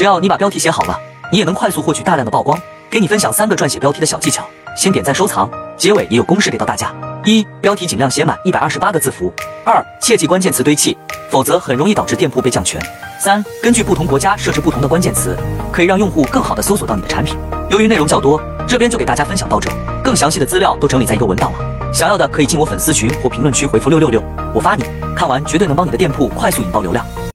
只要你把标题写好了你也能快速获取大量的曝光。给你分享三个撰写标题的小技巧。先点赞收藏结尾也有公式给到大家。一标题尽量写满一百二十八个字符。二切记关键词堆砌否则很容易导致店铺被降权。三根据不同国家设置不同的关键词可以让用户更好的搜索到你的产品。由于内容较多这边就给大家分享到这更详细的资料都整理在一个文档了。想要的可以进我粉丝群或评论区回复六六六。我发你看完绝对能帮你的店铺快速引爆流量。